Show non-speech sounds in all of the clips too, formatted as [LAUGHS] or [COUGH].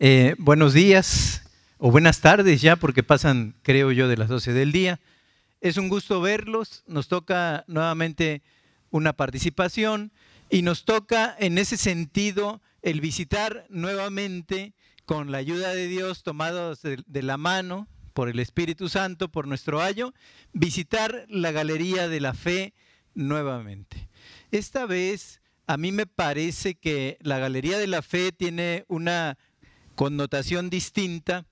Eh, buenos días o buenas tardes ya, porque pasan, creo yo, de las 12 del día. Es un gusto verlos. Nos toca nuevamente una participación y nos toca en ese sentido el visitar nuevamente con la ayuda de Dios, tomados de, de la mano por el Espíritu Santo, por nuestro ayo, visitar la Galería de la Fe nuevamente. Esta vez a mí me parece que la Galería de la Fe tiene una connotación distinta,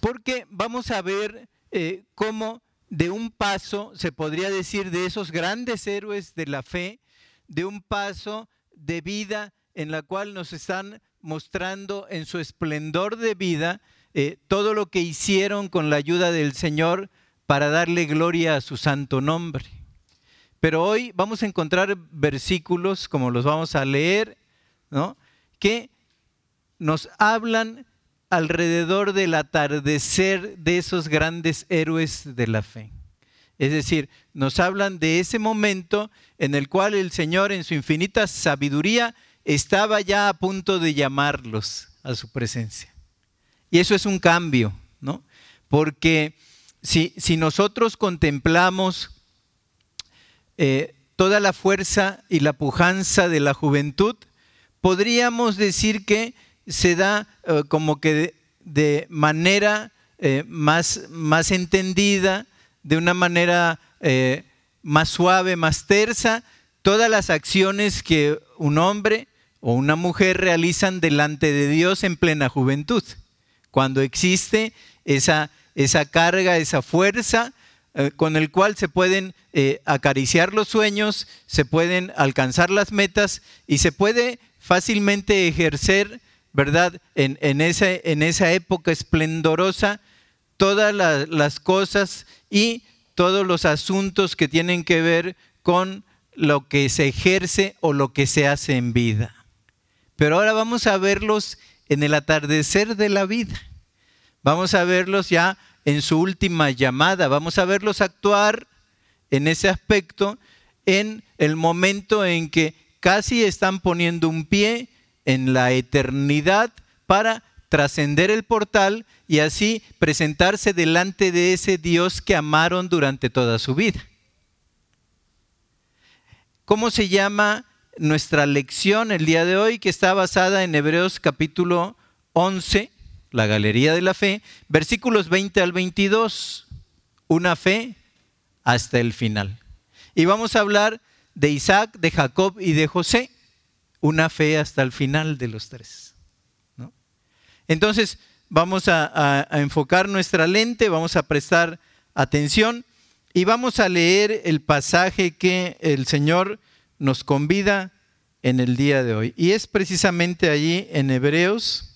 porque vamos a ver eh, cómo de un paso, se podría decir, de esos grandes héroes de la fe, de un paso de vida en la cual nos están mostrando en su esplendor de vida eh, todo lo que hicieron con la ayuda del Señor para darle gloria a su santo nombre. Pero hoy vamos a encontrar versículos, como los vamos a leer, ¿no? que nos hablan alrededor del atardecer de esos grandes héroes de la fe. Es decir, nos hablan de ese momento en el cual el Señor en su infinita sabiduría estaba ya a punto de llamarlos a su presencia. Y eso es un cambio, ¿no? Porque si, si nosotros contemplamos eh, toda la fuerza y la pujanza de la juventud, podríamos decir que se da eh, como que de, manera eh, más, más, entendida, de una manera eh, más suave, más tersa, todas las acciones que un hombre o una mujer realizan delante de Dios en plena juventud. Cuando existe esa, esa carga, esa fuerza con el cual se pueden acariciar los sueños, se pueden alcanzar las metas y se puede fácilmente ejercer ¿verdad? En, en, en esa época esplendorosa, todas las cosas y todos los asuntos que tienen que ver con lo que se ejerce o lo que se hace en vida. Pero ahora vamos a verlos en el atardecer de la vida. Vamos a verlos ya en su última llamada. Vamos a verlos actuar en ese aspecto en el momento en que casi están poniendo un pie en la eternidad para trascender el portal y así presentarse delante de ese Dios que amaron durante toda su vida. ¿Cómo se llama nuestra lección el día de hoy que está basada en Hebreos capítulo 11, la Galería de la Fe, versículos 20 al 22, una fe hasta el final. Y vamos a hablar de Isaac, de Jacob y de José una fe hasta el final de los tres. Entonces, vamos a, enfocar nuestra lente, vamos a prestar atención y vamos a leer el pasaje que el Señor nos convida en el día de hoy. Y es precisamente allí en Hebreos,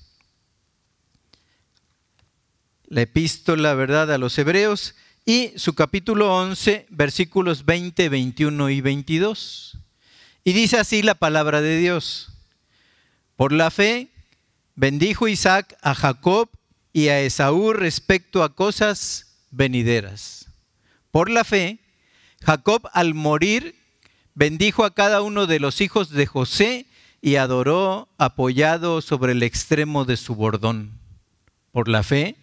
la epístola, ¿verdad?, a los Hebreos y su capítulo 11, versículos 20, 21 y 22. Y dice así la palabra de Dios. Por la fe bendijo Isaac a Jacob y a Esaú respecto a cosas venideras. Por la fe, Jacob al morir bendijo a cada uno de los hijos de José y adoró apoyado sobre el extremo de su bordón. Por la fe,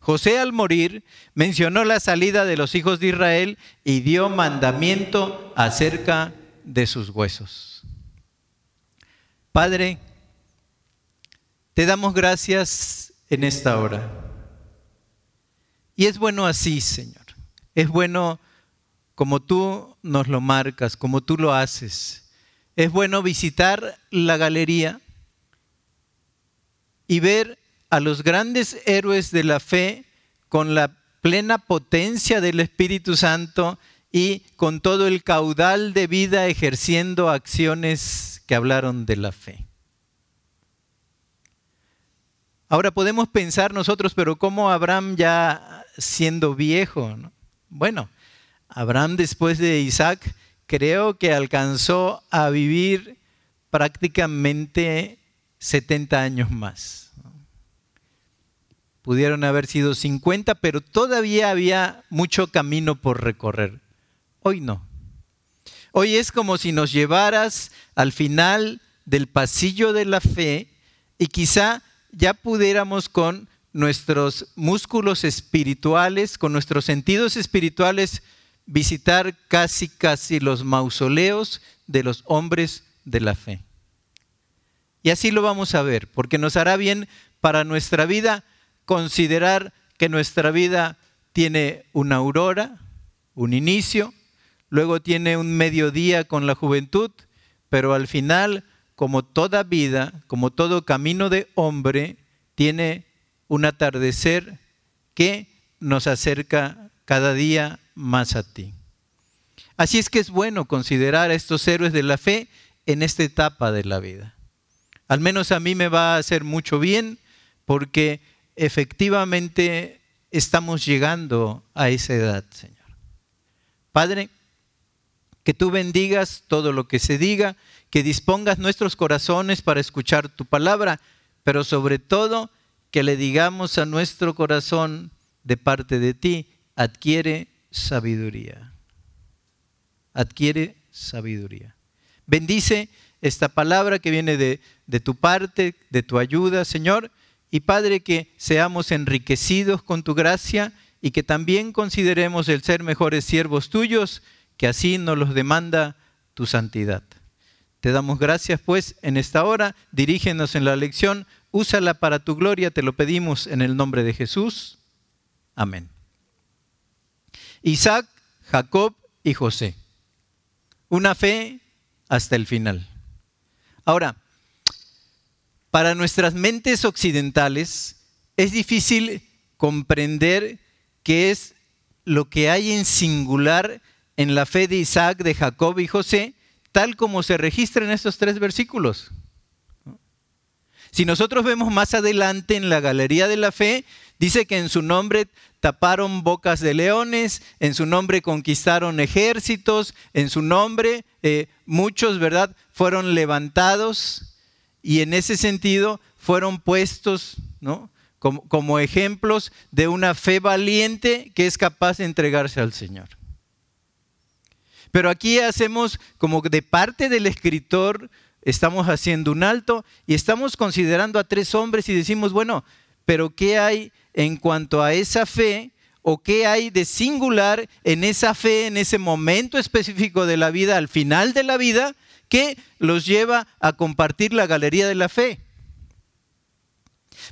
José al morir mencionó la salida de los hijos de Israel y dio mandamiento acerca de sus huesos. Padre, te damos gracias en esta hora. Y es bueno así, Señor. Es bueno como tú nos lo marcas, como tú lo haces. Es bueno visitar la galería y ver a los grandes héroes de la fe con la plena potencia del Espíritu Santo y con todo el caudal de vida ejerciendo acciones que hablaron de la fe. Ahora podemos pensar nosotros, pero ¿cómo Abraham ya siendo viejo? Bueno, Abraham después de Isaac creo que alcanzó a vivir prácticamente 70 años más. Pudieron haber sido 50, pero todavía había mucho camino por recorrer. Hoy no. Hoy es como si nos llevaras al final del pasillo de la fe y quizá ya pudiéramos con nuestros músculos espirituales, con nuestros sentidos espirituales, visitar casi, casi los mausoleos de los hombres de la fe. Y así lo vamos a ver, porque nos hará bien para nuestra vida considerar que nuestra vida tiene una aurora, un inicio, luego tiene un mediodía con la juventud, pero al final, como toda vida, como todo camino de hombre, tiene un atardecer que nos acerca cada día más a ti. Así es que es bueno considerar a estos héroes de la fe en esta etapa de la vida. Al menos a mí me va a hacer mucho bien porque efectivamente estamos llegando a esa edad, Señor. Padre, que tú bendigas todo lo que se diga, que dispongas nuestros corazones para escuchar tu palabra, pero sobre todo que le digamos a nuestro corazón de parte de ti, adquiere sabiduría. Adquiere sabiduría. Bendice esta palabra que viene de, de tu parte, de tu ayuda, Señor, y Padre, que seamos enriquecidos con tu gracia y que también consideremos el ser mejores siervos tuyos, que así nos los demanda tu santidad. Te damos gracias pues en esta hora, dirígenos en la lección, úsala para tu gloria, te lo pedimos en el nombre de Jesús. Amén. Isaac, Jacob y José. Una fe hasta el final. Ahora, para nuestras mentes occidentales es difícil comprender qué es lo que hay en singular en la fe de Isaac, de Jacob y José, tal como se registra en estos tres versículos. Si nosotros vemos más adelante en la galería de la fe, dice que en su nombre taparon bocas de leones, en su nombre conquistaron ejércitos, en su nombre eh, muchos, ¿verdad?, fueron levantados y en ese sentido fueron puestos ¿no? como, como ejemplos de una fe valiente que es capaz de entregarse al Señor. Pero aquí hacemos como de parte del escritor, estamos haciendo un alto y estamos considerando a tres hombres y decimos, bueno, pero ¿qué hay en cuanto a esa fe o qué hay de singular en esa fe, en ese momento específico de la vida, al final de la vida, ¿Qué los lleva a compartir la galería de la fe?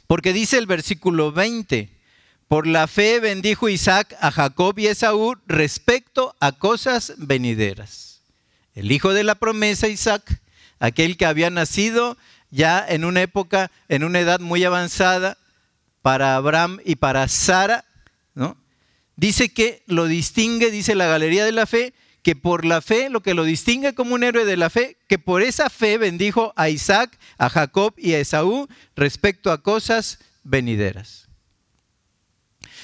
Porque dice el versículo 20, por la fe bendijo Isaac a Jacob y Esaú respecto a cosas venideras. El hijo de la promesa, Isaac, aquel que había nacido ya en una época, en una edad muy avanzada para Abraham y para Sara. Dice que lo distingue, dice la galería de la fe, que por la fe, lo que lo distingue como un héroe de la fe, que por esa fe bendijo a Isaac, a Jacob y a Esaú respecto a cosas venideras.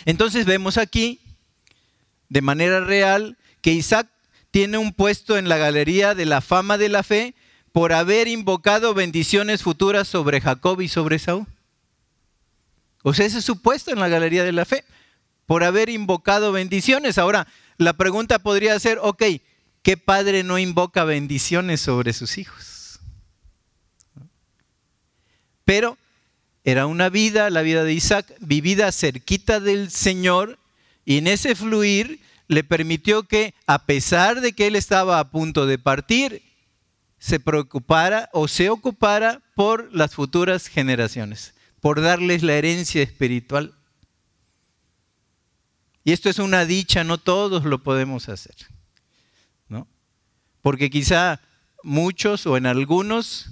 Entonces vemos aquí, de manera real, que Isaac tiene un puesto en la galería de la fama de la fe por haber invocado bendiciones futuras sobre Jacob y sobre Esaú. O sea, ese es su puesto en la galería de la fe, por haber invocado bendiciones. Ahora, la pregunta podría ser, ok, ¿qué padre no invoca bendiciones sobre sus hijos? Pero era una vida, la vida de Isaac, vivida cerquita del Señor y en ese fluir le permitió que, a pesar de que él estaba a punto de partir, se preocupara o se ocupara por las futuras generaciones, por darles la herencia espiritual. Y esto es una dicha, no todos lo podemos hacer. ¿no? Porque quizá muchos o en algunos,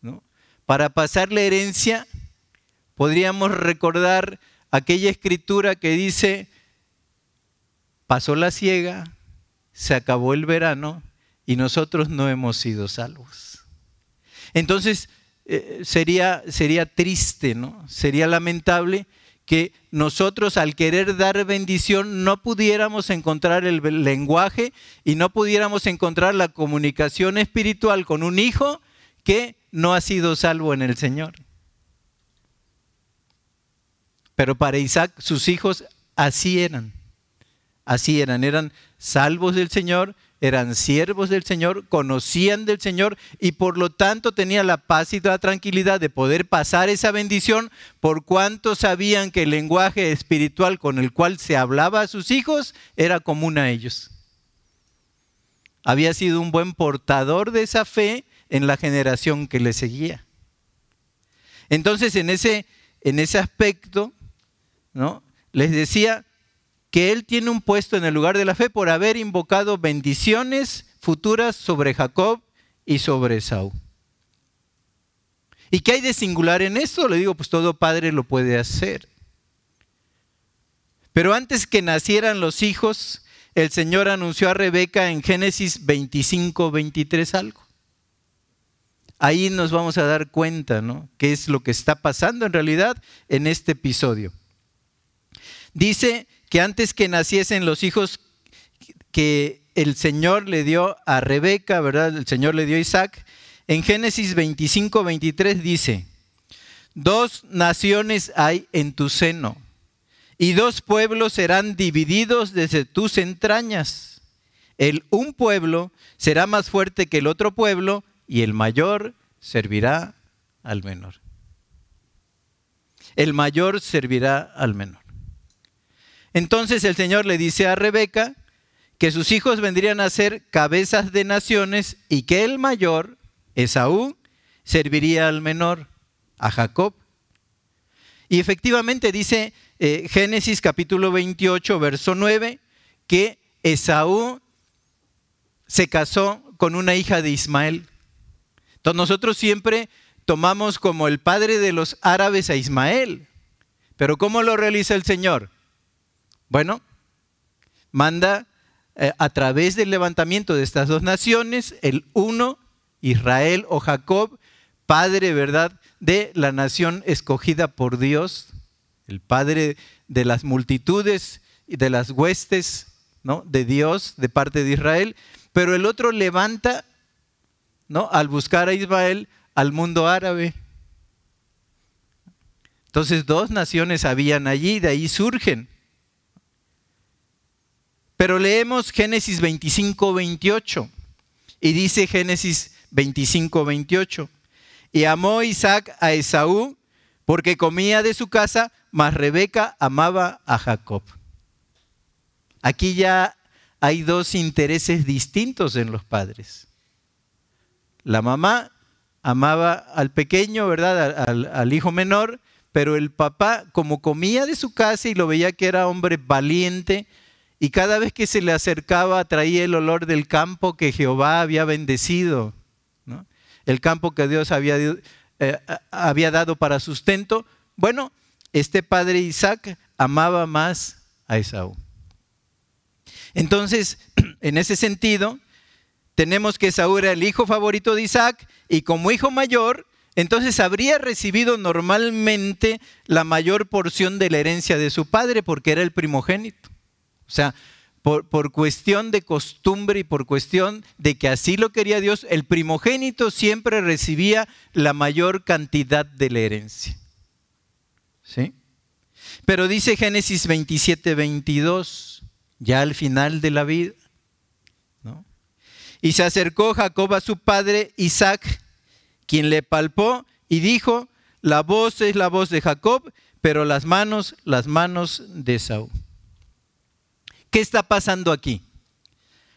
¿no? para pasar la herencia, podríamos recordar aquella escritura que dice, pasó la ciega, se acabó el verano y nosotros no hemos sido salvos. Entonces, eh, sería, sería triste, ¿no? Sería lamentable que nosotros al querer dar bendición no pudiéramos encontrar el lenguaje y no pudiéramos encontrar la comunicación espiritual con un hijo que no ha sido salvo en el Señor. Pero para Isaac sus hijos así eran, así eran, eran salvos del Señor, eran siervos del Señor, conocían del Señor y por lo tanto tenían la paz y la tranquilidad de poder pasar esa bendición por cuanto sabían que el lenguaje espiritual con el cual se hablaba a sus hijos era común a ellos. Había sido un buen portador de esa fe en la generación que le seguía. Entonces, en ese, en ese aspecto, ¿no? les decía que él tiene un puesto en el lugar de la fe por haber invocado bendiciones futuras sobre Jacob y sobre Esaú. ¿Y qué hay de singular en esto? Le digo, pues todo padre lo puede hacer. Pero antes que nacieran los hijos, el Señor anunció a Rebeca en Génesis 25, 23 algo ahí nos vamos a dar cuenta, ¿no? ¿Qué es lo que está pasando en realidad en este episodio? Dice que antes que naciesen los hijos que el Señor le dio a Rebeca, ¿verdad? El Señor le dio a Isaac. En Génesis 25, 23 dice, dos naciones hay en tu seno y dos pueblos serán divididos desde tus entrañas. El un pueblo será más fuerte que el otro pueblo y el mayor servirá al menor. El mayor servirá al menor. Entonces el Señor le dice a Rebeca que sus hijos vendrían a ser cabezas de naciones y que el mayor, Esaú, serviría al menor, a Jacob. Y efectivamente dice eh, Génesis capítulo 28, verso 9, que Esaú se casó con una hija de Ismael. Entonces nosotros siempre tomamos como el padre de los árabes a Ismael. Pero ¿cómo lo realiza el Señor? Bueno, manda eh, a través del levantamiento de estas dos naciones, el uno, Israel o Jacob, padre, ¿verdad?, de la nación escogida por Dios, el padre de las multitudes y de las huestes, ¿no?, de Dios, de parte de Israel, pero el otro levanta ¿no? Al buscar a Israel al mundo árabe. Entonces dos naciones habían allí, de ahí surgen. Pero leemos Génesis 25, 28 y dice Génesis 25, 28. Y amó Isaac a Esaú porque comía de su casa, mas Rebeca amaba a Jacob. Aquí ya hay dos intereses distintos en los padres. La mamá amaba al pequeño, ¿verdad? Al, hijo menor, pero el papá, como comía de su casa y lo veía que era hombre valiente, y cada vez que se le acercaba traía el olor del campo que Jehová había bendecido, el campo que Dios había, eh, había dado para sustento. Bueno, este padre Isaac amaba más a Esaú. Entonces, [CLEARS THROAT] en ese sentido, tenemos que Saúl era el hijo favorito de Isaac y como hijo mayor, entonces habría recibido normalmente la mayor porción de la herencia de su padre porque era el primogénito. O sea, por, por, cuestión de costumbre y por cuestión de que así lo quería Dios, el primogénito siempre recibía la mayor cantidad de la herencia. ¿Sí? Pero dice Génesis 27, 22, ya al final de la vida, y se acercó Jacob a su padre Isaac, quien le palpó y dijo, la voz es la voz de Jacob, pero las manos, las manos de Saúl. ¿Qué está pasando aquí?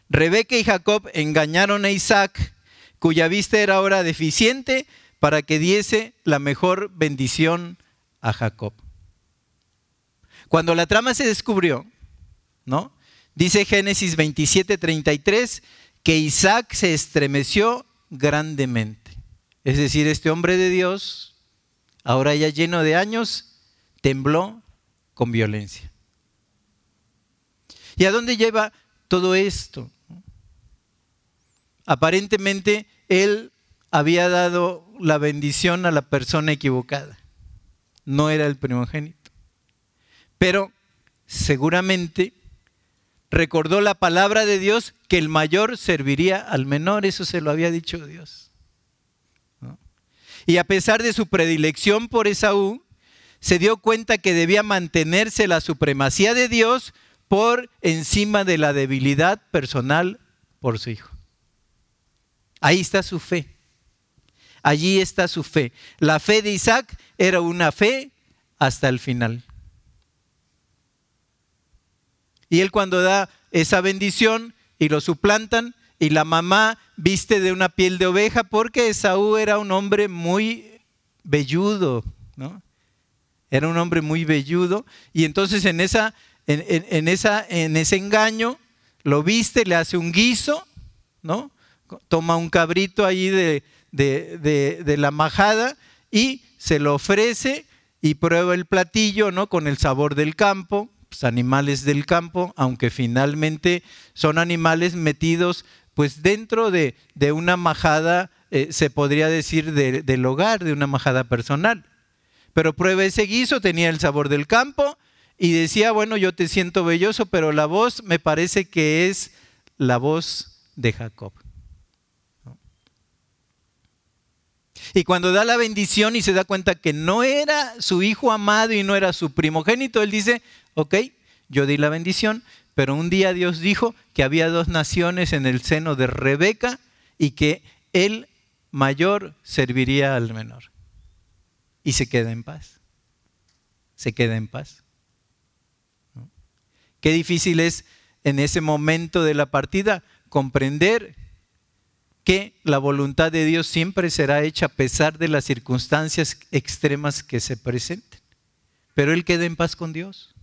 Rebeca y Jacob engañaron a Isaac, cuya vista era ahora deficiente, para que diese la mejor bendición a Jacob. Cuando la trama se descubrió, ¿no? Dice Génesis 27, 33, que Isaac se estremeció grandemente. Es decir, este hombre de Dios, ahora ya lleno de años, tembló con violencia. ¿Y a dónde lleva todo esto? Aparentemente él había dado la bendición a la persona equivocada. No era el primogénito. Pero seguramente recordó la palabra de Dios que el mayor serviría al menor, eso se lo había dicho Dios. Y a pesar de su predilección por Esaú, se dio cuenta que debía mantenerse la supremacía de Dios por encima de la debilidad personal por su hijo. Ahí está su fe. Allí está su fe. La fe de Isaac era una fe hasta el final. Y él cuando da esa bendición y lo suplantan y la mamá viste de una piel de oveja porque Esaú era un hombre muy velludo, ¿no? Era un hombre muy velludo y entonces en, esa, en, ese engaño lo viste, le hace un guiso, ¿no? Toma un cabrito ahí de, de, la majada y se lo ofrece y prueba el platillo, ¿no? Con el sabor del campo, pues, animales del campo, aunque finalmente son animales metidos pues dentro de, una majada, eh, se podría decir, del hogar, de una majada personal. Pero prueba ese guiso, tenía el sabor del campo y decía, bueno, yo te siento belloso, pero la voz me parece que es la voz de Jacob. Y cuando da la bendición y se da cuenta que no era su hijo amado y no era su primogénito, él dice, ok, yo di la bendición, pero un día Dios dijo que había dos naciones en el seno de Rebeca y que el mayor serviría al menor. Y se queda en paz. Se queda en paz. Qué difícil es en ese momento de la partida comprender que la voluntad de Dios siempre será hecha a pesar de las circunstancias extremas que se presenten. Pero Él queda en paz con Dios.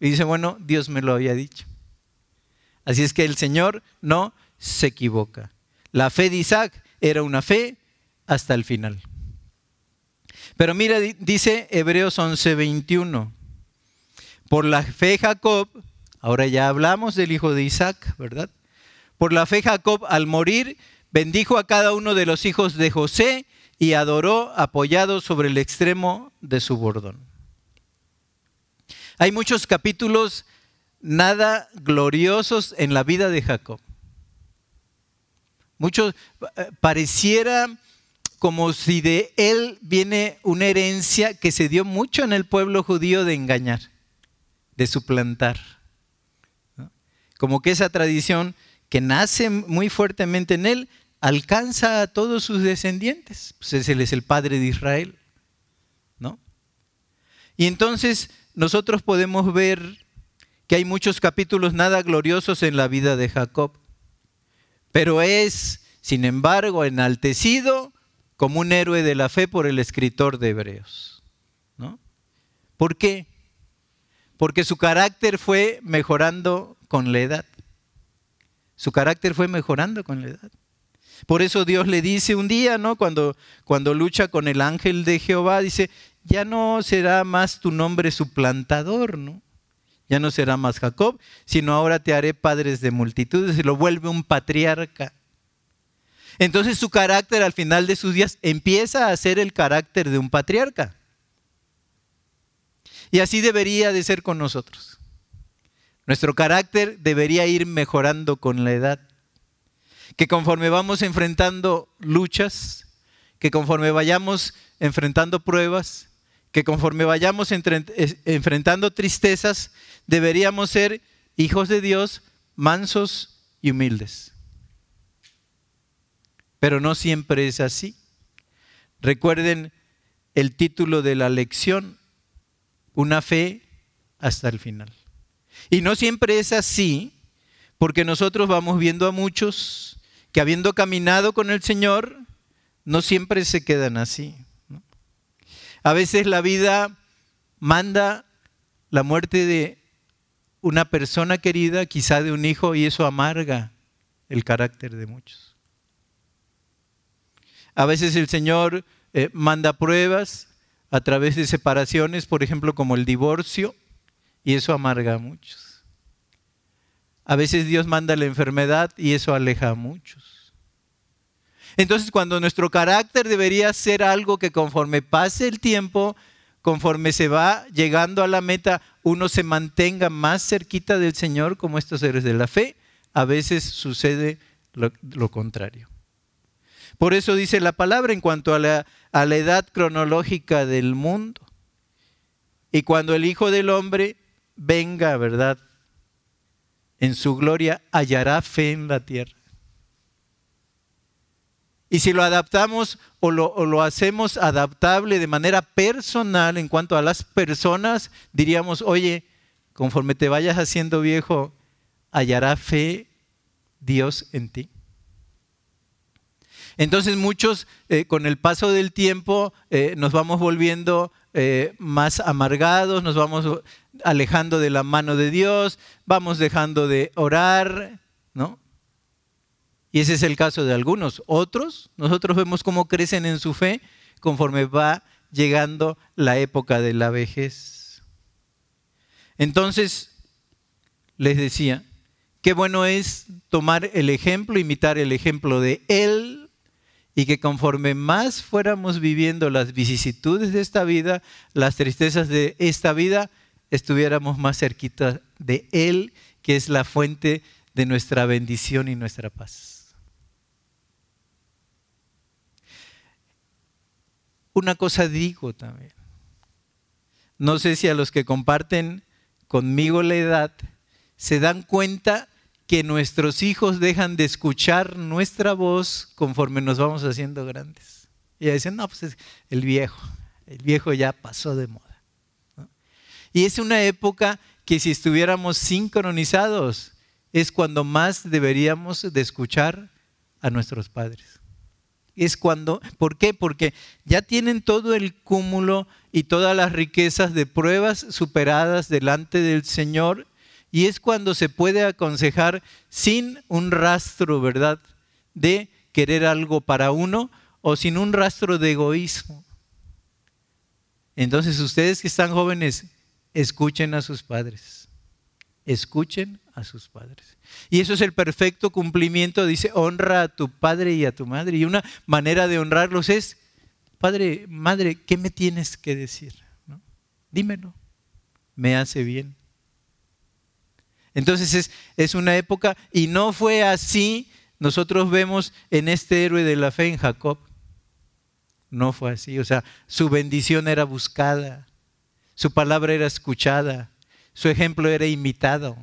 Y dice, bueno, Dios me lo había dicho. Así es que el Señor no se equivoca. La fe de Isaac era una fe hasta el final. Pero mira, dice Hebreos 11:21. Por la fe Jacob, ahora ya hablamos del hijo de Isaac, ¿verdad? Por la fe Jacob al morir bendijo a cada uno de los hijos de José y adoró apoyado sobre el extremo de su bordón. Hay muchos capítulos nada gloriosos en la vida de Jacob. Muchos eh, pareciera como si de él viene una herencia que se dio mucho en el pueblo judío de engañar, de suplantar. Como que esa tradición que nace muy fuertemente en él alcanza a todos sus descendientes. Pues él es el padre de Israel. ¿no? Y entonces nosotros podemos ver que hay muchos capítulos nada gloriosos en la vida de Jacob, pero es, sin embargo, enaltecido como un héroe de la fe por el escritor de Hebreos. ¿no? ¿Por qué? Porque su carácter fue mejorando con la edad. Su carácter fue mejorando con la edad. Por eso Dios le dice un día, ¿no? Cuando, cuando lucha con el ángel de Jehová, dice, ya no será más tu nombre suplantador, ¿no? Ya no será más Jacob, sino ahora te haré padres de multitudes y lo vuelve un patriarca. Entonces su carácter al final de sus días empieza a ser el carácter de un patriarca. Y así debería de ser con nosotros. Nuestro carácter debería ir mejorando con la edad. Que conforme vamos enfrentando luchas, que conforme vayamos enfrentando pruebas, que conforme vayamos enfrentando tristezas, deberíamos ser hijos de Dios, mansos y humildes. Pero no siempre es así. Recuerden el título de la lección, una fe hasta el final. Y no siempre es así, porque nosotros vamos viendo a muchos que habiendo caminado con el Señor, no siempre se quedan así. A veces la vida manda la muerte de una persona querida, quizá de un hijo, y eso amarga el carácter de muchos. A veces el Señor eh, manda pruebas a través de separaciones, por ejemplo, como el divorcio, y eso amarga a muchos. A veces Dios manda la enfermedad y eso aleja a muchos. Entonces, cuando nuestro carácter debería ser algo que conforme pase el tiempo, conforme se va llegando a la meta, uno se mantenga más cerquita del Señor como estos seres de la fe, a veces sucede lo, contrario. Por eso dice la palabra en cuanto a la, edad cronológica del mundo. Y cuando el Hijo del Hombre venga, ¿verdad? en su gloria hallará fe en la tierra. Y si lo adaptamos o lo, hacemos adaptable de manera personal en cuanto a las personas, diríamos, oye, conforme te vayas haciendo viejo, hallará fe Dios en ti. Entonces muchos eh, con el paso del tiempo eh, nos vamos volviendo eh, más amargados, nos vamos alejando de la mano de Dios, vamos dejando de orar, ¿no? Y ese es el caso de algunos. Otros, nosotros vemos cómo crecen en su fe conforme va llegando la época de la vejez. Entonces, les decía, qué bueno es tomar el ejemplo, imitar el ejemplo de Él, y que conforme más fuéramos viviendo las vicisitudes de esta vida, las tristezas de esta vida, estuviéramos más cerquita de Él, que es la fuente de nuestra bendición y nuestra paz. Una cosa digo también. No sé si a los que comparten conmigo la edad se dan cuenta que nuestros hijos dejan de escuchar nuestra voz conforme nos vamos haciendo grandes. Y dicen, no, pues es el viejo, el viejo ya pasó de moda. Y es una época que si estuviéramos sincronizados, es cuando más deberíamos de escuchar a nuestros padres es cuando, ¿por qué? Porque ya tienen todo el cúmulo y todas las riquezas de pruebas superadas delante del Señor y es cuando se puede aconsejar sin un rastro, ¿verdad?, de querer algo para uno o sin un rastro de egoísmo. Entonces ustedes que están jóvenes, escuchen a sus padres, escuchen a sus padres. Y eso es el perfecto cumplimiento, dice, honra a tu padre y a tu madre. Y una manera de honrarlos es, padre, madre, ¿qué me tienes que decir? Dímelo, me hace bien. Entonces es, una época, y no fue así, nosotros vemos en este héroe de la fe en Jacob. No fue así, o sea, su bendición era buscada, su palabra era escuchada, su ejemplo era imitado.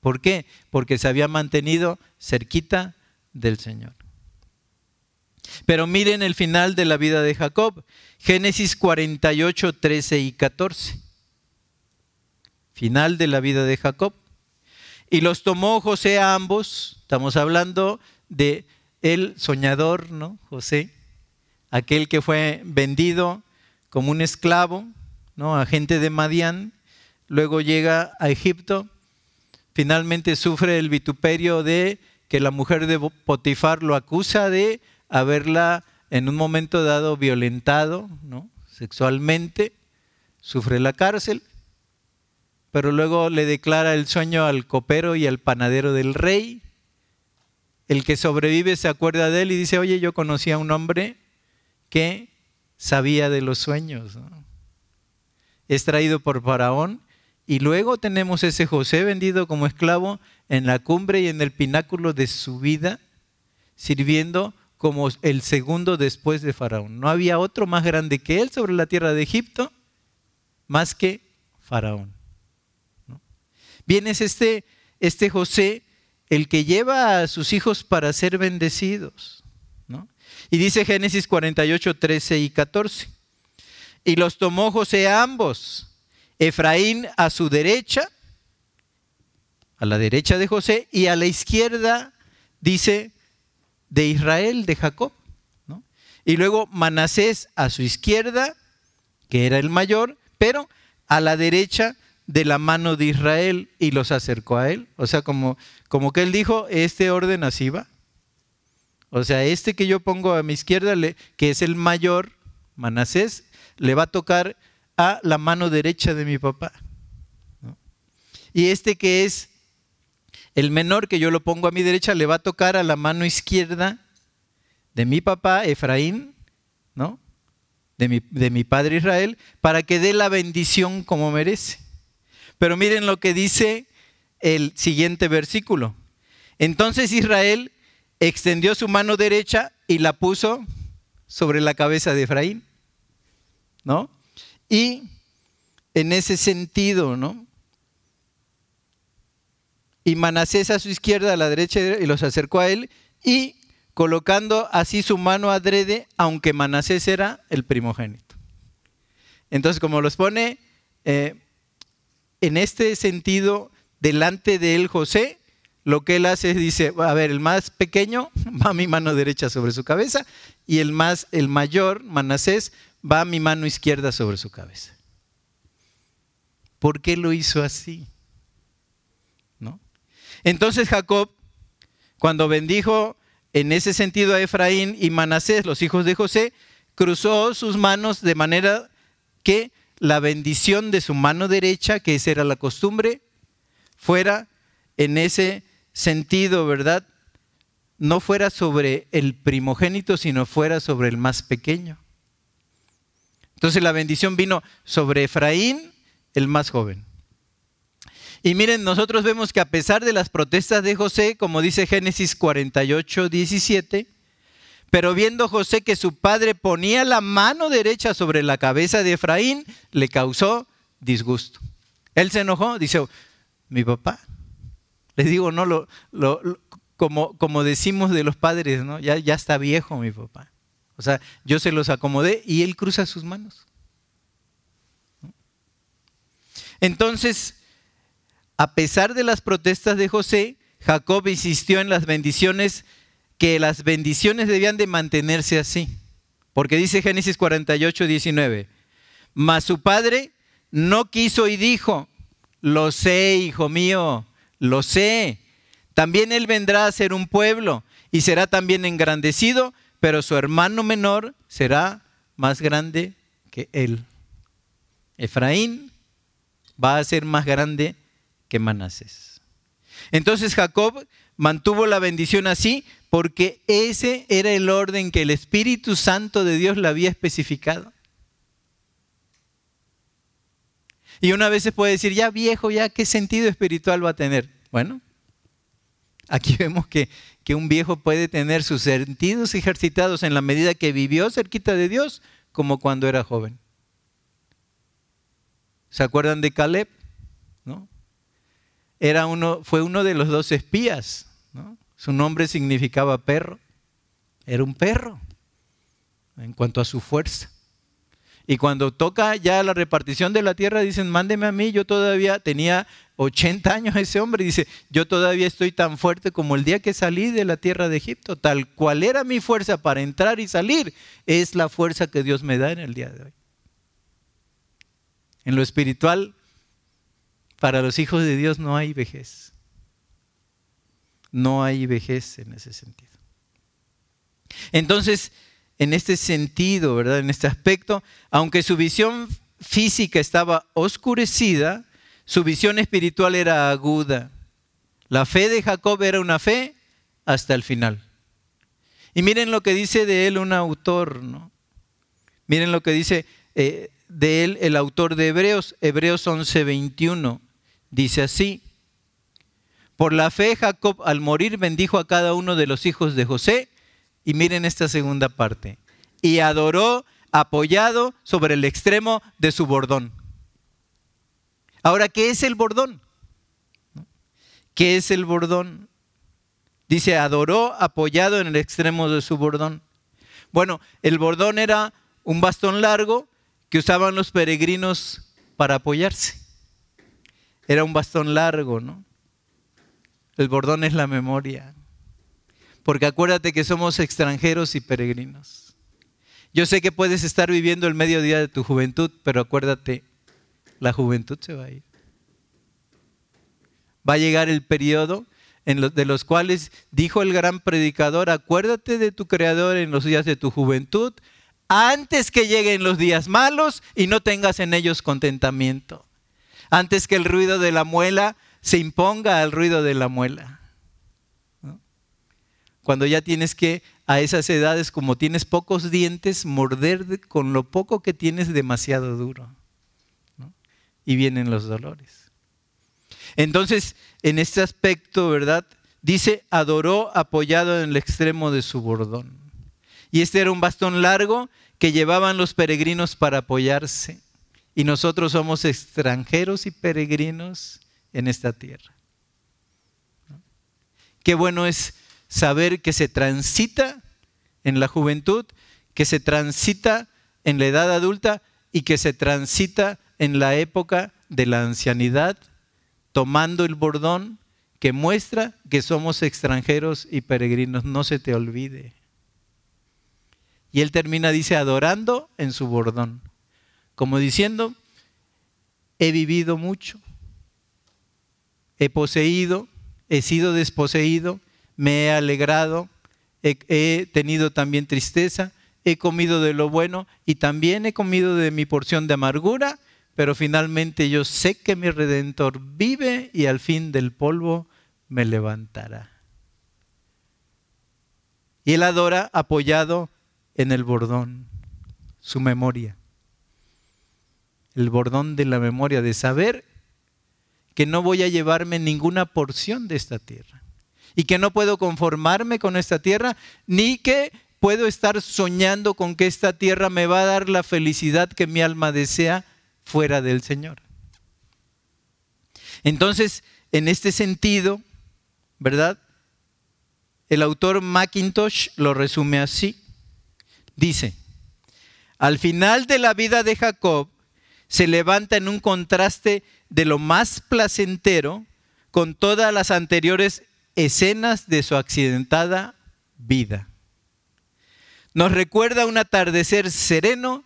¿Por qué? Porque se había mantenido cerquita del Señor. Pero miren el final de la vida de Jacob, Génesis 48, 13 y 14. Final de la vida de Jacob. Y los tomó José a ambos, estamos hablando de el soñador, ¿no? José, aquel que fue vendido como un esclavo, ¿no? Agente de Madián, luego llega a Egipto finalmente sufre el vituperio de que la mujer de Potifar lo acusa de haberla en un momento dado violentado ¿no? sexualmente, sufre la cárcel, pero luego le declara el sueño al copero y al panadero del rey. El que sobrevive se acuerda de él y dice, oye, yo conocí a un hombre que sabía de los sueños. Es traído por Faraón y luego tenemos ese José vendido como esclavo en la cumbre y en el pináculo de su vida, sirviendo como el segundo después de Faraón. No había otro más grande que él sobre la tierra de Egipto, más que Faraón. Bien, es este, este José el que lleva a sus hijos para ser bendecidos. Y dice Génesis 48, 13 y 14. Y los tomó José a ambos Efraín a su derecha, a la derecha de José, y a la izquierda, dice, de Israel, de Jacob. Y luego Manasés a su izquierda, que era el mayor, pero a la derecha de la mano de Israel y los acercó a él. O sea, como, como que él dijo, este orden así va. O sea, este que yo pongo a mi izquierda, que es el mayor, Manasés, le va a tocar a la mano derecha de mi papá. Y este que es el menor que yo lo pongo a mi derecha le va a tocar a la mano izquierda de mi papá, Efraín, ¿no? De mi, de mi padre Israel, para que dé la bendición como merece. Pero miren lo que dice el siguiente versículo. Entonces Israel extendió su mano derecha y la puso sobre la cabeza de Efraín, ¿no? Y en ese sentido, ¿no? y Manasés a su izquierda, a la derecha, y los acercó a él, y colocando así su mano adrede, aunque Manasés era el primogénito. Entonces, como los pone eh, en este sentido delante de él José, lo que él hace es dice, a ver, el más pequeño va a mi mano derecha sobre su cabeza y el más el mayor, Manasés, va a mi mano izquierda sobre su cabeza. ¿Por qué lo hizo así? ¿No? Entonces Jacob, cuando bendijo en ese sentido a Efraín y Manasés, los hijos de José, cruzó sus manos de manera que la bendición de su mano derecha, que esa era la costumbre, fuera en ese sentido, ¿verdad? No fuera sobre el primogénito, sino fuera sobre el más pequeño. Entonces la bendición vino sobre Efraín, el más joven. Y miren, nosotros vemos que a pesar de las protestas de José, como dice Génesis 48, 17, pero viendo José que su padre ponía la mano derecha sobre la cabeza de Efraín, le causó disgusto. Él se enojó, dice, mi papá. Le digo, no, lo, como, decimos de los padres. Ya, ya está viejo mi papá. O sea, yo se los acomodé y él cruza sus manos. Entonces, a pesar de las protestas de José, Jacob insistió en las bendiciones que las bendiciones debían de mantenerse así. Porque dice Génesis 48, 19, mas su padre no quiso y dijo, lo sé, hijo mío, lo sé. También él vendrá a ser un pueblo y será también engrandecido, pero su hermano menor será más grande que él. Efraín va a ser más grande que Manasés. Entonces Jacob mantuvo la bendición así porque ese era el orden que el Espíritu Santo de Dios le había especificado. Y una vez se puede decir, ya viejo, ya qué sentido espiritual va a tener. Bueno, aquí [LAUGHS] vemos que, que un viejo puede tener sus sentidos ejercitados en la medida que vivió cerquita de Dios como cuando era joven. ¿Se acuerdan de Caleb? ¿No? Era uno, fue uno de los dos espías. ¿no? Su nombre significaba perro. Era un perro en cuanto a su fuerza. Y cuando toca ya la repartición de la tierra, dicen, mándeme a mí, yo todavía tenía 80 años ese hombre, dice, yo todavía estoy tan fuerte como el día que salí de la tierra de Egipto, tal cual era mi fuerza para entrar y salir, es la fuerza que Dios me da en el día de hoy. En lo espiritual, para los hijos de Dios no hay vejez no hay vejez en ese sentido. Entonces, en este sentido, ¿verdad? En este aspecto, aunque su visión física estaba oscurecida, su visión espiritual era aguda. La fe de Jacob era una fe hasta el final. Y miren lo que dice de él un autor, ¿no? Miren lo que dice eh, de él el autor de Hebreos, Hebreos 11:21. Dice así, por la fe, Jacob al morir bendijo a cada uno de los hijos de José. Y miren esta segunda parte. Y adoró apoyado sobre el extremo de su bordón. Ahora, ¿qué es el bordón? ¿Qué es el bordón? Dice, adoró apoyado en el extremo de su bordón. Bueno, el bordón era un bastón largo que usaban los peregrinos para apoyarse. Era un bastón largo, ¿no? El bordón es la memoria. Porque acuérdate que somos extranjeros y peregrinos. Yo sé que puedes estar viviendo el mediodía de tu juventud, pero acuérdate, la juventud se va a ir. Va a llegar el periodo en de los cuales dijo el gran predicador, acuérdate de tu Creador en los días de tu juventud, antes que lleguen los días malos y no tengas en ellos contentamiento. Antes que el ruido de la muela se imponga al ruido de la muela. Cuando ya tienes que, a esas edades, como tienes pocos dientes, morder con lo poco que tienes demasiado duro. Y vienen los dolores. Entonces, en este aspecto, ¿verdad? Dice, adoró apoyado en el extremo de su bordón. Y este era un bastón largo que llevaban los peregrinos para apoyarse. Y nosotros somos extranjeros y peregrinos en esta tierra. Qué bueno es saber que se transita en la juventud, que se transita en la edad adulta y que se transita en la época de la ancianidad, tomando el bordón que muestra que somos extranjeros y peregrinos. No se te olvide. Y él termina, dice, adorando en su bordón, como diciendo, he vivido mucho, he poseído, he sido desposeído, me he alegrado, he, tenido también tristeza, he comido de lo bueno y también he comido de mi porción de amargura, pero finalmente yo sé que mi redentor vive y al fin del polvo me levantará. Y él adora apoyado en el bordón, su memoria. El bordón de la memoria, de saber que no voy a llevarme ninguna porción de esta tierra y que no puedo conformarme con esta tierra, ni que puedo estar soñando con que esta tierra me va a dar la felicidad que mi alma desea fuera del Señor. Entonces, en este sentido, ¿verdad? El autor Mackintosh lo resume así. Dice, al final de la vida de Jacob se levanta en un contraste de lo más placentero con todas las anteriores escenas de su accidentada vida. Nos recuerda un atardecer sereno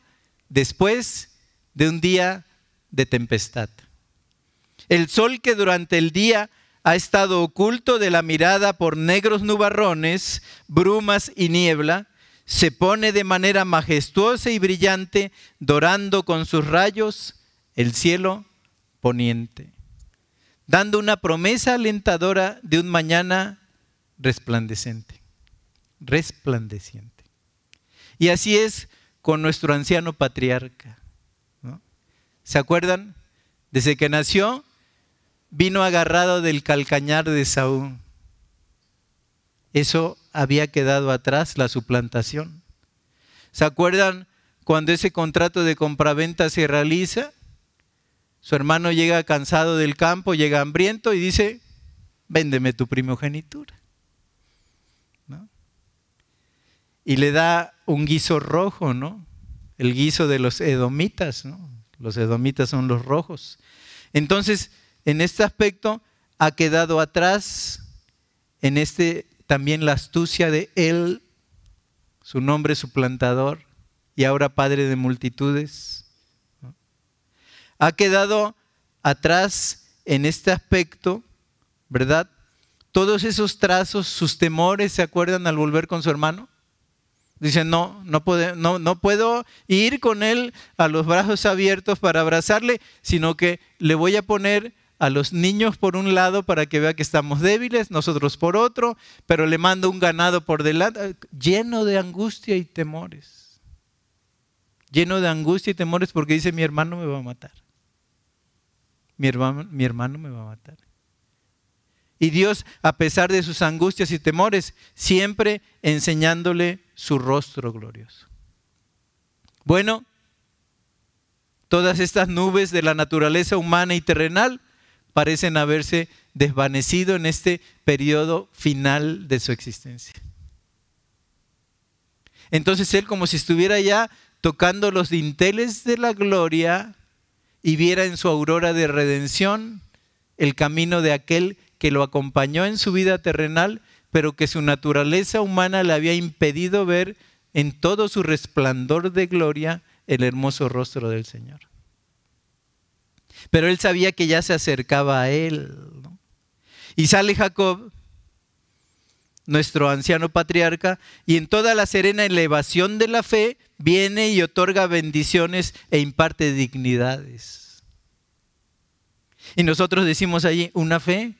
después de un día de tempestad. El sol que durante el día ha estado oculto de la mirada por negros nubarrones, brumas y niebla, se pone de manera majestuosa y brillante, dorando con sus rayos el cielo poniente dando una promesa alentadora de un mañana resplandecente, resplandeciente. Y así es con nuestro anciano patriarca. ¿Se acuerdan? Desde que nació, vino agarrado del calcañar de Saúl. Eso había quedado atrás, la suplantación. ¿Se acuerdan cuando ese contrato de compraventa se realiza? Su hermano llega cansado del campo, llega hambriento y dice, véndeme tu primogenitura. Y le da un guiso rojo, ¿no? El guiso de los edomitas, ¿no? Los edomitas son los rojos. Entonces, en este aspecto ha quedado atrás, en este también la astucia de él, su nombre suplantador, y ahora padre de multitudes ha quedado atrás en este aspecto, ¿verdad? Todos esos trazos, sus temores, ¿se acuerdan al volver con su hermano? Dicen, no, no, no, no puedo ir con él a los brazos abiertos para abrazarle, sino que le voy a poner a los niños por un lado para que vea que estamos débiles, nosotros por otro, pero le mando un ganado por delante, lleno de angustia y temores. Lleno de angustia y temores porque dice, mi hermano me va a matar mi hermano, mi hermano me va a matar. Y Dios, a pesar de sus angustias y temores, siempre enseñándole su rostro glorioso. Bueno, todas estas nubes de la naturaleza humana y terrenal parecen haberse desvanecido en este periodo final de su existencia. Entonces Él como si estuviera ya tocando los dinteles de la gloria y viera en su aurora de redención el camino de aquel que lo acompañó en su vida terrenal, pero que su naturaleza humana le había impedido ver en todo su resplandor de gloria el hermoso rostro del Señor. Pero él sabía que ya se acercaba a él. Y sale Jacob, nuestro anciano patriarca, y en toda la serena elevación de la fe viene y otorga bendiciones e imparte dignidades. Y nosotros decimos allí una fe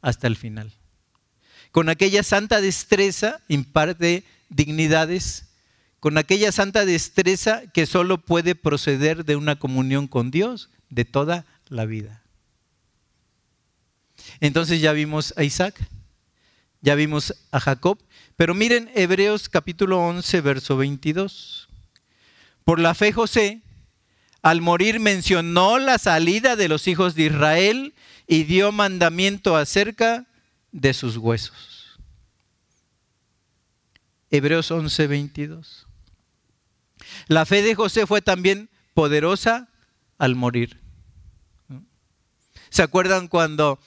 hasta el final. Con aquella santa destreza imparte dignidades, con aquella santa destreza que solo puede proceder de una comunión con Dios de toda la vida. Entonces ya vimos a Isaac, ya vimos a Jacob, pero miren Hebreos capítulo 11, verso 22. Por la fe José, al morir mencionó la salida de los hijos de Israel y dio mandamiento acerca de sus huesos. Hebreos 11, 22. La fe de José fue también poderosa al morir. ¿Se acuerdan cuando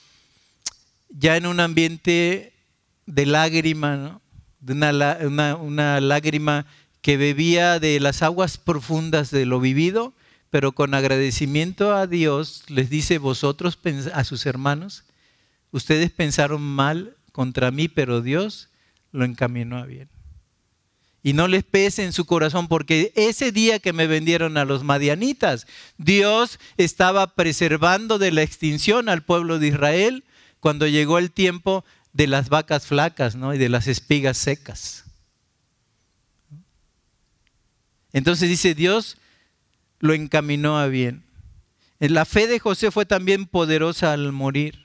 ya en un ambiente de lágrima, una, una, lágrima que bebía de las aguas profundas de lo vivido, pero con agradecimiento a Dios les dice vosotros a sus hermanos, ustedes pensaron mal contra mí, pero Dios lo encaminó a bien. Y no les pese en su corazón, porque ese día que me vendieron a los madianitas, Dios estaba preservando de la extinción al pueblo de Israel cuando llegó el tiempo de las vacas flacas ¿no? y de las espigas secas. Entonces dice, Dios lo encaminó a bien. La fe de José fue también poderosa al morir.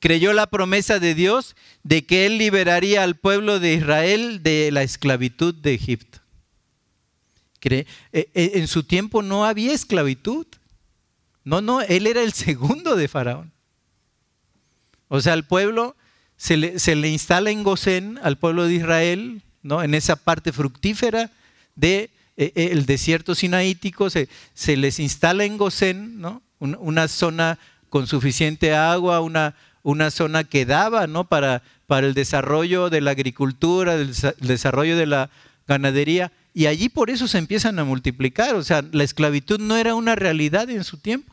Creyó la promesa de Dios de que él liberaría al pueblo de Israel de la esclavitud de Egipto. Eh, eh, en su tiempo no había esclavitud. No, no, él era el [LAUGHS] segundo de Faraón. O sea, el pueblo se le, instala en Gosén al pueblo de Israel, ¿no? en esa parte fructífera del de, eh, desierto sinaítico, se, se, les instala en Gosén, ¿no? una, zona con suficiente agua, una, una zona que daba ¿no? para, para el desarrollo de la agricultura, el desarrollo de la ganadería, y allí por eso se empiezan a multiplicar, o sea, la esclavitud no era una realidad en su tiempo.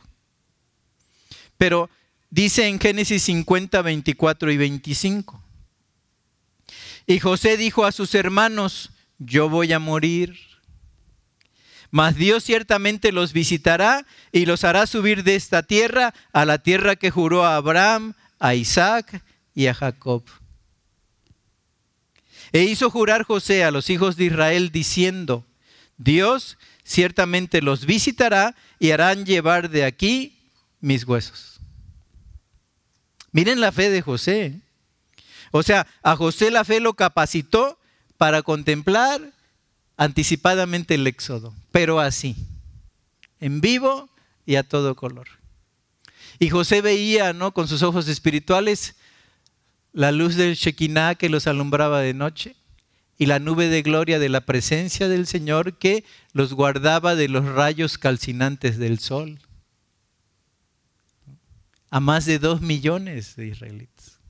Pero Dice en Génesis 50, 24 y 25. Y José dijo a sus hermanos, yo voy a morir, mas Dios ciertamente los visitará y los hará subir de esta tierra a la tierra que juró a Abraham, a Isaac y a Jacob. E hizo jurar José a los hijos de Israel diciendo, Dios ciertamente los visitará y harán llevar de aquí mis huesos. Miren la fe de José. O sea, a José la fe lo capacitó para contemplar anticipadamente el éxodo, pero así, en vivo y a todo color. Y José veía, ¿no? Con sus ojos espirituales la luz del Shekinah que los alumbraba de noche y la nube de gloria de la presencia del Señor que los guardaba de los rayos calcinantes del sol a más de dos millones de israelitas.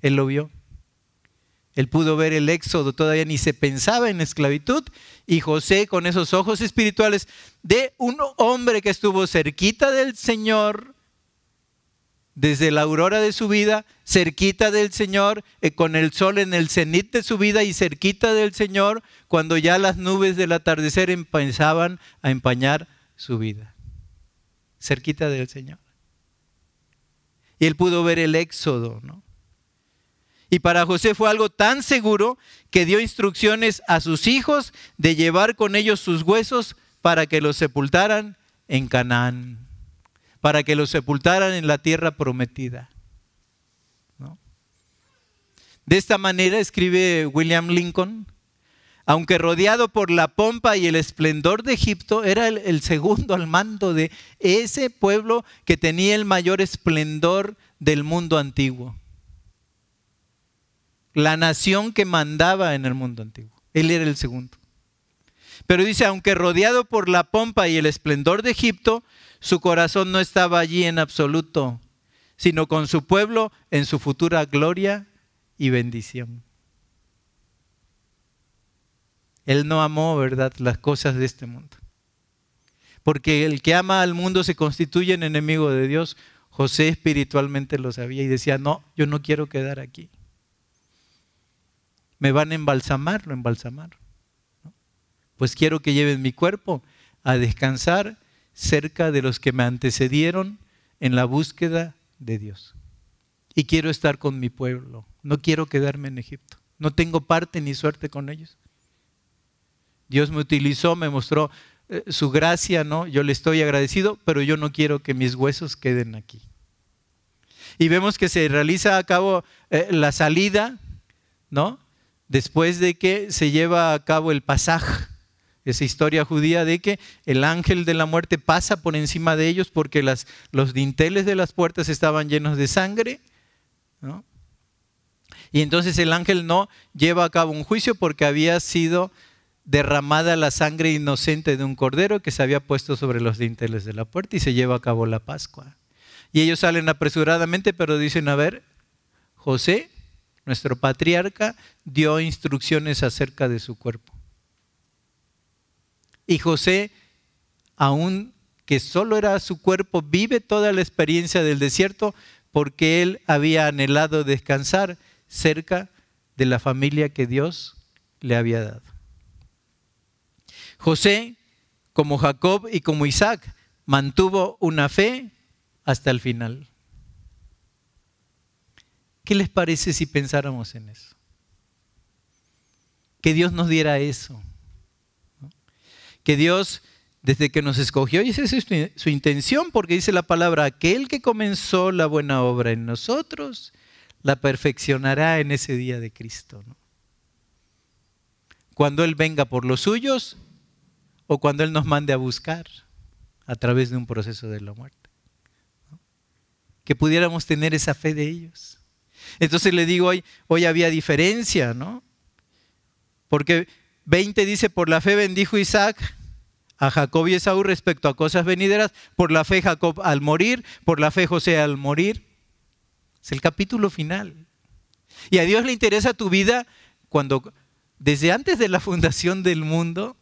Él lo vio. Él pudo ver el éxodo, todavía ni se pensaba en esclavitud. Y José, con esos ojos espirituales de un hombre que estuvo cerquita del Señor, desde la aurora de su vida, cerquita del Señor, eh, con el sol en el cenit de su vida y cerquita del Señor, cuando ya las nubes del atardecer empezaban a empañar su vida cerquita del Señor. Y él pudo ver el éxodo, ¿no? Y para José fue algo tan seguro que dio instrucciones a sus hijos de llevar con ellos sus huesos para que los sepultaran en Canaán, para que los sepultaran en la tierra prometida. De esta manera escribe William Lincoln, aunque rodeado por la pompa y el esplendor de Egipto, era el, segundo al mando de ese pueblo que tenía el mayor esplendor del mundo antiguo. La nación que mandaba en el mundo antiguo. Él era el segundo. Pero dice, aunque rodeado por la pompa y el esplendor de Egipto, su corazón no estaba allí en absoluto, sino con su pueblo en su futura gloria y bendición. Él no amó, ¿verdad?, las cosas de este mundo. Porque el que ama al mundo se constituye en enemigo de Dios. José espiritualmente lo sabía y decía, no, yo no quiero quedar aquí. Me van a embalsamar, lo embalsamar. Pues quiero que lleven mi cuerpo a descansar cerca de los que me antecedieron en la búsqueda de Dios. Y quiero estar con mi pueblo. No quiero quedarme en Egipto. No tengo parte ni suerte con ellos. Dios me utilizó, me mostró eh, su gracia, ¿no? Yo le estoy agradecido, pero yo no quiero que mis huesos queden aquí. Y vemos que se realiza a cabo eh, la salida, ¿no? Después de que se lleva a cabo el pasaje, esa historia judía de que el ángel de la muerte pasa por encima de ellos porque los dinteles de las puertas estaban llenos de sangre. Y entonces el ángel no lleva a cabo un juicio porque había sido derramada la sangre inocente de un cordero que se había puesto sobre los dinteles de la puerta y se lleva a cabo la Pascua. Y ellos salen apresuradamente, pero dicen, a ver, José, nuestro patriarca, dio instrucciones acerca de su cuerpo. Y José, aún que solo era su cuerpo, vive toda la experiencia del desierto porque él había anhelado descansar cerca de la familia que Dios le había dado. José, como Jacob y como Isaac, mantuvo una fe hasta el final. ¿Qué les parece si pensáramos en eso? Que Dios nos diera eso. Que Dios, desde que nos escogió, y esa es su intención, porque dice la palabra, aquel que comenzó la buena obra en nosotros, la perfeccionará en ese día de Cristo. Cuando Él venga por los suyos o cuando Él nos mande a buscar a través de un proceso de la muerte. Que pudiéramos tener esa fe de ellos. Entonces le digo, hoy, hoy había diferencia, ¿no? Porque 20 dice, por la fe bendijo Isaac a Jacob y Esaú respecto a cosas venideras, por la fe Jacob al morir, por la fe José al morir. Es el capítulo final. Y a Dios le interesa tu vida cuando, desde antes de la [LAUGHS] fundación del mundo,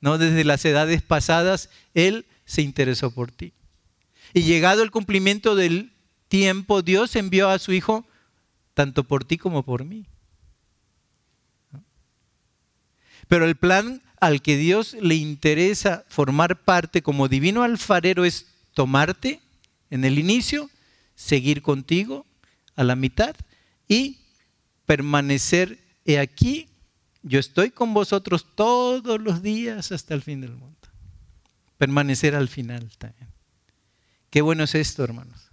no desde las edades pasadas, Él se interesó por ti. Y llegado el cumplimiento del tiempo, Dios envió a su Hijo tanto por ti como por mí. Pero el plan al que Dios le interesa formar parte como divino alfarero es tomarte en el inicio, seguir contigo a la mitad y permanecer aquí, yo estoy con vosotros todos los días hasta el fin del mundo. Permanecer al final también. Qué bueno es esto, hermanos.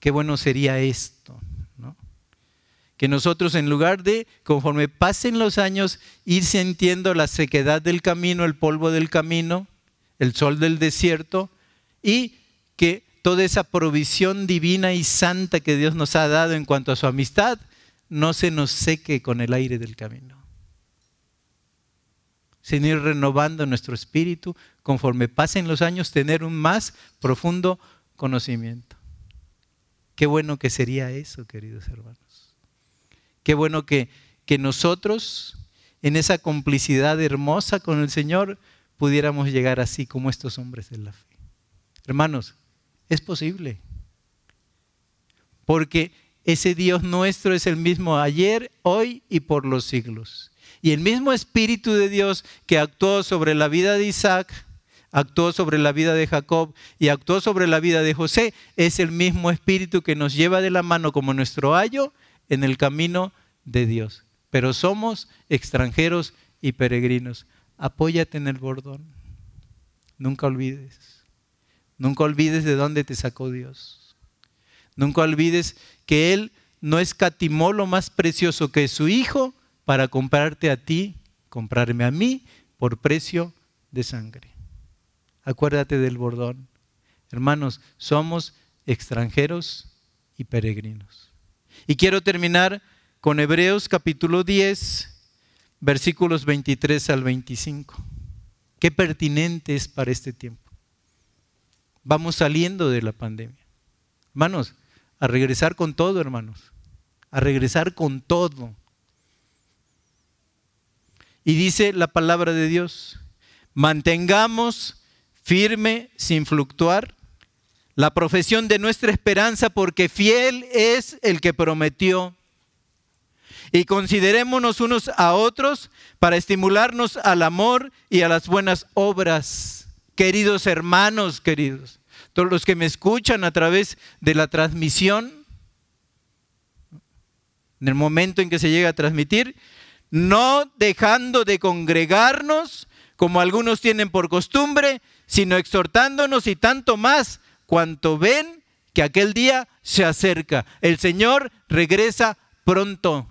Qué bueno sería esto. Que nosotros en lugar de, conforme pasen los años, ir sintiendo la sequedad del camino, el polvo del camino, el sol del desierto, y que toda esa provisión divina y santa que Dios nos ha dado en cuanto a su amistad, no se nos seque con el aire del camino. Sino ir renovando nuestro espíritu conforme pasen los años, tener un más profundo conocimiento. Qué bueno que sería eso, queridos hermanos. Qué bueno que, que nosotros, en esa complicidad hermosa con el Señor, pudiéramos llegar así como estos hombres de la fe. Hermanos, es posible. Porque ese Dios nuestro es el mismo ayer, hoy y por los siglos. Y el mismo Espíritu de Dios que actuó sobre la vida de Isaac, actuó sobre la vida de Jacob y actuó sobre la vida de José, es el mismo Espíritu que nos lleva de la mano como nuestro ayo en el camino de Dios. Pero somos extranjeros y peregrinos. Apóyate en el bordón. Nunca olvides. Nunca olvides de dónde te sacó Dios. Nunca olvides que Él no escatimó lo más precioso que es su Hijo para comprarte a ti, comprarme a mí por precio de sangre. Acuérdate del bordón. Hermanos, somos extranjeros y peregrinos. Y quiero terminar con Hebreos capítulo 10, versículos 23 al 25. Qué pertinente es para este tiempo vamos saliendo de la pandemia. Hermanos, a regresar con todo, hermanos. A regresar con todo. Y dice la palabra de Dios, mantengamos firme, sin fluctuar, la profesión de nuestra esperanza, porque fiel es el que prometió. Y considerémonos unos a otros para estimularnos al amor y a las buenas obras queridos hermanos, queridos, todos los que me escuchan a través de la transmisión, en el momento en que se llega a transmitir, no dejando de congregarnos como algunos tienen por costumbre, sino exhortándonos y tanto más cuanto ven que aquel día se acerca. El Señor regresa pronto.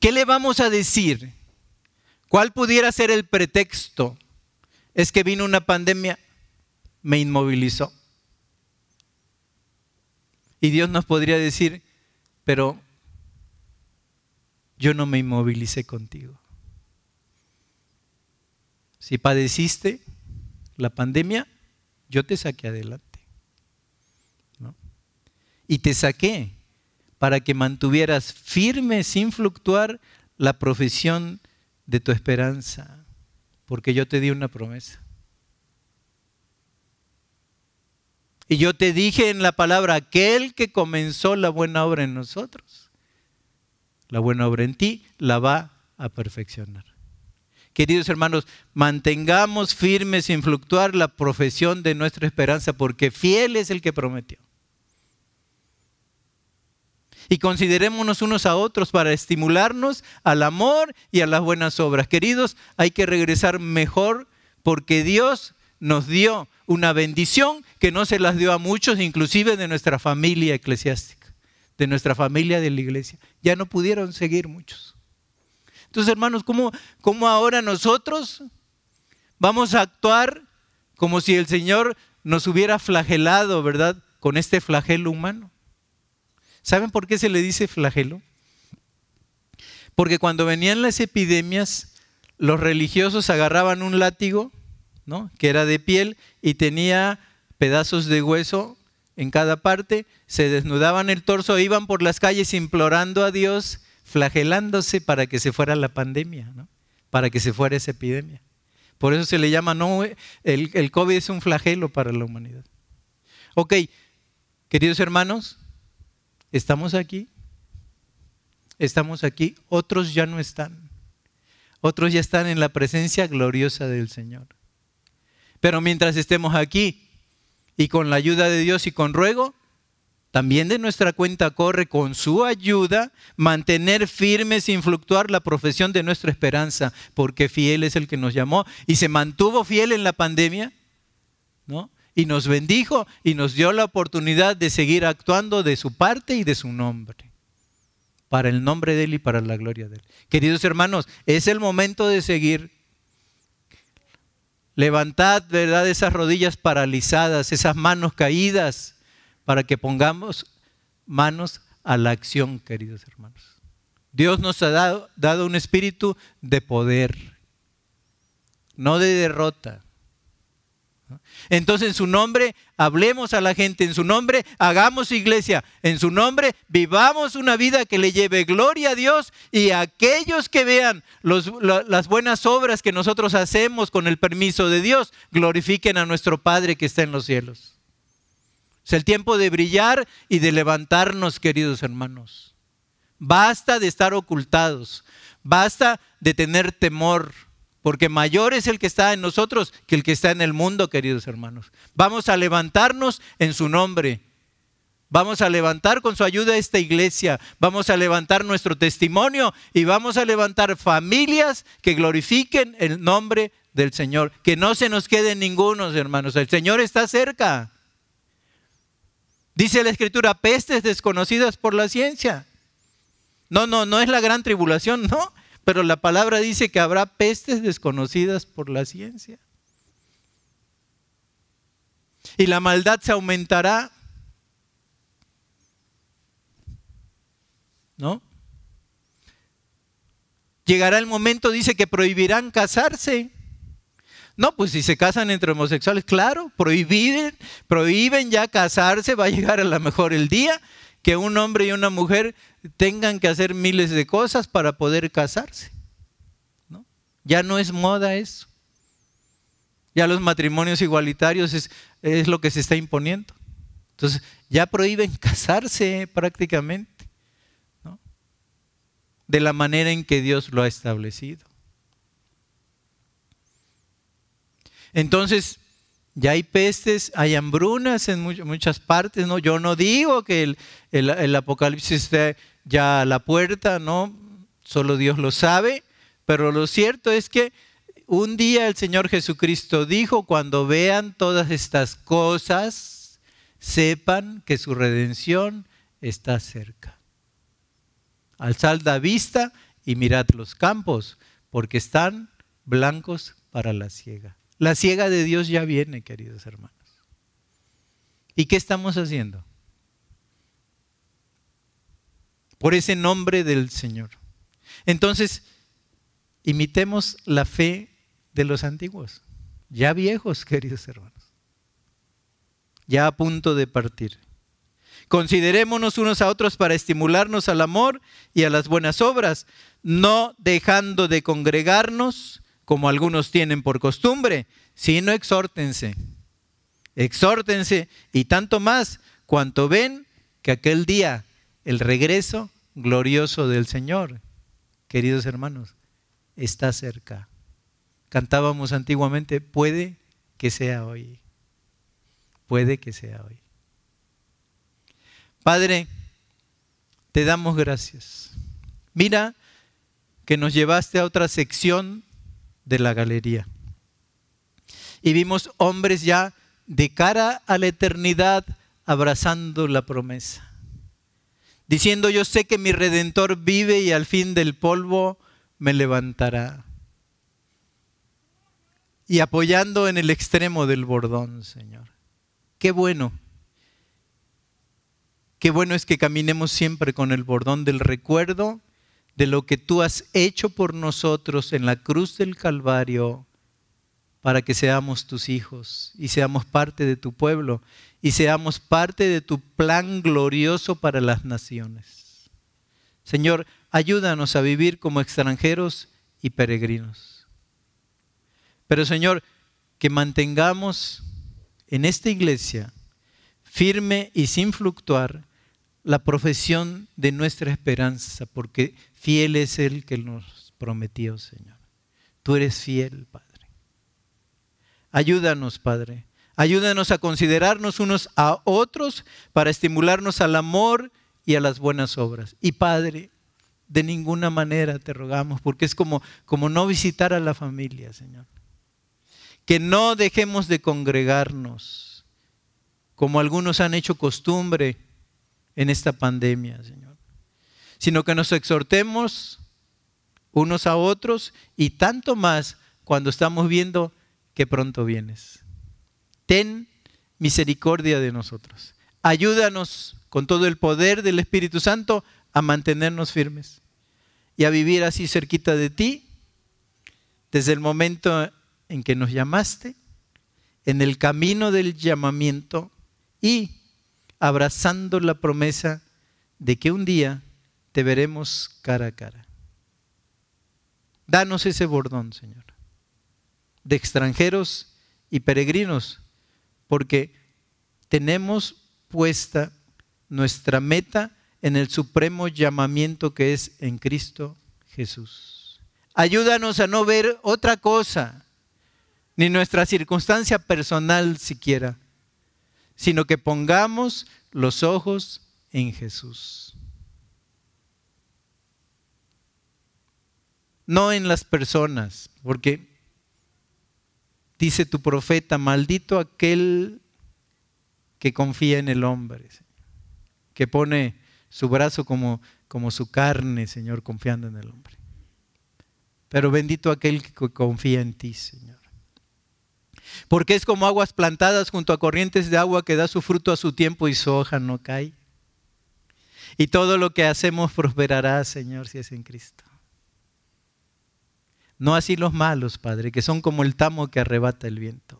¿Qué le vamos a decir? ¿Cuál pudiera ser el pretexto? Es que vino una pandemia, me inmovilizó. Y Dios nos podría decir, pero yo no me inmovilicé contigo. Si padeciste la pandemia, yo te saqué adelante. Y te saqué para que mantuvieras firme, sin fluctuar, la profesión de tu esperanza, porque yo te di una promesa. Y yo te dije en la palabra, aquel que comenzó la buena obra en nosotros, la buena obra en ti, la va a perfeccionar. Queridos hermanos, mantengamos firme sin fluctuar la profesión de nuestra esperanza, porque fiel es el que prometió. Y considerémonos unos a otros para estimularnos al amor y a las buenas obras. Queridos, hay que regresar mejor porque Dios nos dio una bendición que no se las dio a muchos, inclusive de nuestra familia eclesiástica, de nuestra familia de la iglesia. Ya no pudieron seguir muchos. Entonces, hermanos, ¿cómo, cómo ahora nosotros vamos a actuar como si el Señor nos hubiera flagelado, ¿verdad? Con este flagelo humano. ¿Saben por qué se le dice flagelo? Porque cuando venían las epidemias, los religiosos agarraban un látigo, ¿no? que era de piel y tenía pedazos de hueso en cada parte, se desnudaban el torso, iban por las calles implorando a Dios flagelándose para que se fuera la pandemia, ¿no? para que se fuera esa epidemia. Por eso se le llama, no, el, el COVID es un flagelo para la humanidad. Ok, queridos hermanos, estamos aquí, estamos aquí, otros ya no están, otros ya están en la presencia gloriosa del Señor. Pero mientras estemos aquí y con la ayuda de Dios y con ruego, también de nuestra cuenta corre con su ayuda mantener firme sin fluctuar la profesión de nuestra esperanza, porque fiel es el que nos llamó y se mantuvo fiel en la pandemia, ¿no? Y nos bendijo y nos dio la oportunidad de seguir actuando de su parte y de su nombre, para el nombre de Él y para la gloria de Él. Queridos hermanos, es el momento de seguir. Levantad, ¿verdad?, esas rodillas paralizadas, esas manos caídas para que pongamos manos a la acción, queridos hermanos. Dios nos ha dado, un espíritu de poder, no de derrota. Entonces en su nombre hablemos a la gente, en su nombre hagamos iglesia, en su nombre vivamos una vida que le lleve gloria a Dios y a aquellos que vean las buenas obras que nosotros hacemos con el permiso de Dios, glorifiquen a nuestro Padre que está en los cielos. Es el tiempo de brillar y de levantarnos, queridos hermanos. Basta de estar ocultados, basta de tener temor, porque mayor es el que está en nosotros que el que está en el mundo, queridos hermanos. Vamos a levantarnos en su nombre. Vamos a levantar con su ayuda esta iglesia, vamos a levantar nuestro testimonio y vamos a levantar familias que glorifiquen el nombre del Señor. Que no se nos quede ninguno, hermanos. El Señor está cerca. Dice la escritura, pestes desconocidas por la ciencia. No, no, no es la gran tribulación, no, pero la palabra dice que habrá pestes desconocidas por la ciencia. Y la maldad se aumentará. ¿No? Llegará el momento, dice, que prohibirán casarse. No, pues si se casan entre homosexuales, claro, prohíben, prohíben ya casarse, va a llegar a lo mejor el día que un hombre y una mujer tengan que hacer miles de cosas para poder casarse. ¿no? Ya no es moda eso. Ya los matrimonios igualitarios es, es lo que se está imponiendo. Entonces, ya prohíben [LAUGHS] casarse prácticamente, ¿no? de la manera en que Dios lo ha establecido. Entonces, ya hay pestes, hay hambrunas en muchas partes, ¿no? Yo no digo que el, Apocalipsis esté ya a la puerta, ¿no? Solo Dios lo sabe, pero lo cierto es que un día el Señor Jesucristo dijo, cuando vean todas estas cosas, sepan que su redención está cerca. Alzad la vista y mirad los campos, porque están blancos para la ciega. La ciega de Dios ya viene, queridos hermanos. ¿Y qué estamos haciendo? por ese nombre del Señor. Entonces, imitemos la fe de los antiguos, ya viejos, queridos hermanos, ya a punto de partir. Considerémonos unos a otros para estimularnos al amor y a las buenas obras, no dejando de congregarnos como algunos tienen por costumbre, sino exhórtense. Exhórtense y tanto más cuanto ven que aquel día, el regreso glorioso del Señor, queridos hermanos, está cerca. Cantábamos antiguamente, puede que sea hoy. Puede que sea hoy. Padre, te damos gracias. Mira que nos llevaste a otra sección de la galería. Y vimos hombres ya de cara a la eternidad abrazando la promesa. Diciendo, yo sé que mi redentor vive y al fin del polvo me levantará. Y apoyando en el extremo del bordón, Señor. Qué bueno Qué bueno es que caminemos siempre con el bordón del recuerdo de lo que tú has hecho por nosotros en la cruz del Calvario para que seamos tus hijos y seamos parte de tu pueblo y seamos parte de tu plan glorioso para las naciones. Señor, ayúdanos a vivir como extranjeros y peregrinos. Pero Señor, que mantengamos en esta iglesia firme y sin fluctuar la profesión de nuestra esperanza, porque fiel es el que nos prometió, Señor. Tú eres fiel, Padre. Ayúdanos, Padre. Ayúdanos a considerarnos unos a otros para estimularnos al amor y a las buenas obras. Y Padre, de ninguna manera te rogamos, porque es como, como no visitar a la familia, Señor. Que no dejemos de congregarnos, como algunos han hecho costumbre en esta pandemia, Señor. Sino que nos exhortemos unos a otros y tanto más cuando estamos viendo que pronto vienes. Ten misericordia de nosotros. Ayúdanos con todo el poder del Espíritu Santo a mantenernos firmes y a vivir así cerquita de ti desde el momento en que nos llamaste, en el camino del llamamiento y abrazando la promesa de que un día te veremos cara a cara. Danos ese bordón, Señor, de extranjeros y peregrinos, porque tenemos puesta nuestra meta en el supremo llamamiento que es en Cristo Jesús. Ayúdanos a no ver otra cosa, ni nuestra circunstancia personal siquiera, sino que pongamos los ojos en Jesús. No en las personas, porque dice tu profeta, maldito aquel que confía en el hombre, que pone su brazo como, como su carne, Señor, confiando en el hombre. Pero bendito aquel que confía en ti, Señor porque es como aguas plantadas junto a corrientes de agua que da su fruto a su tiempo y su hoja no cae. Y todo lo que hacemos prosperará, Señor, si es en Cristo. No así los malos, Padre, que son como el tamo que arrebata el viento.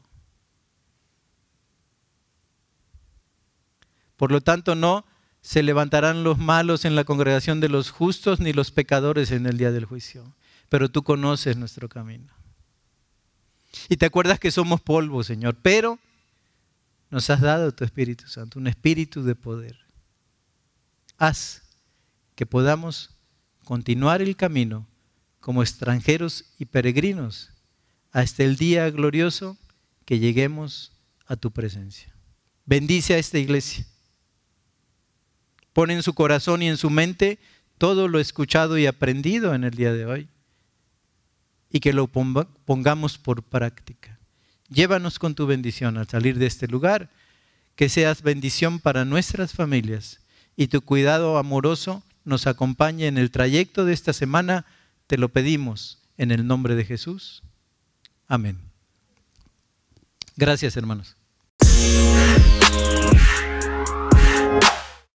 Por lo tanto, no se levantarán los malos en la congregación de los justos, ni los pecadores en el día del juicio. Pero tú conoces nuestro camino. Y te acuerdas que somos polvo, Señor, pero nos has dado tu Espíritu Santo, un espíritu de poder. Haz que podamos continuar el camino como extranjeros y peregrinos hasta el día glorioso que lleguemos a tu presencia. Bendice a esta iglesia. Pon en su corazón y en su mente todo lo escuchado y aprendido en el día de hoy y que lo pongamos por práctica. Llévanos con tu bendición al salir de este lugar, que seas bendición para nuestras familias y tu cuidado amoroso nos acompañe en el trayecto de esta semana, te lo pedimos en el nombre de Jesús. Amén. Gracias, hermanos.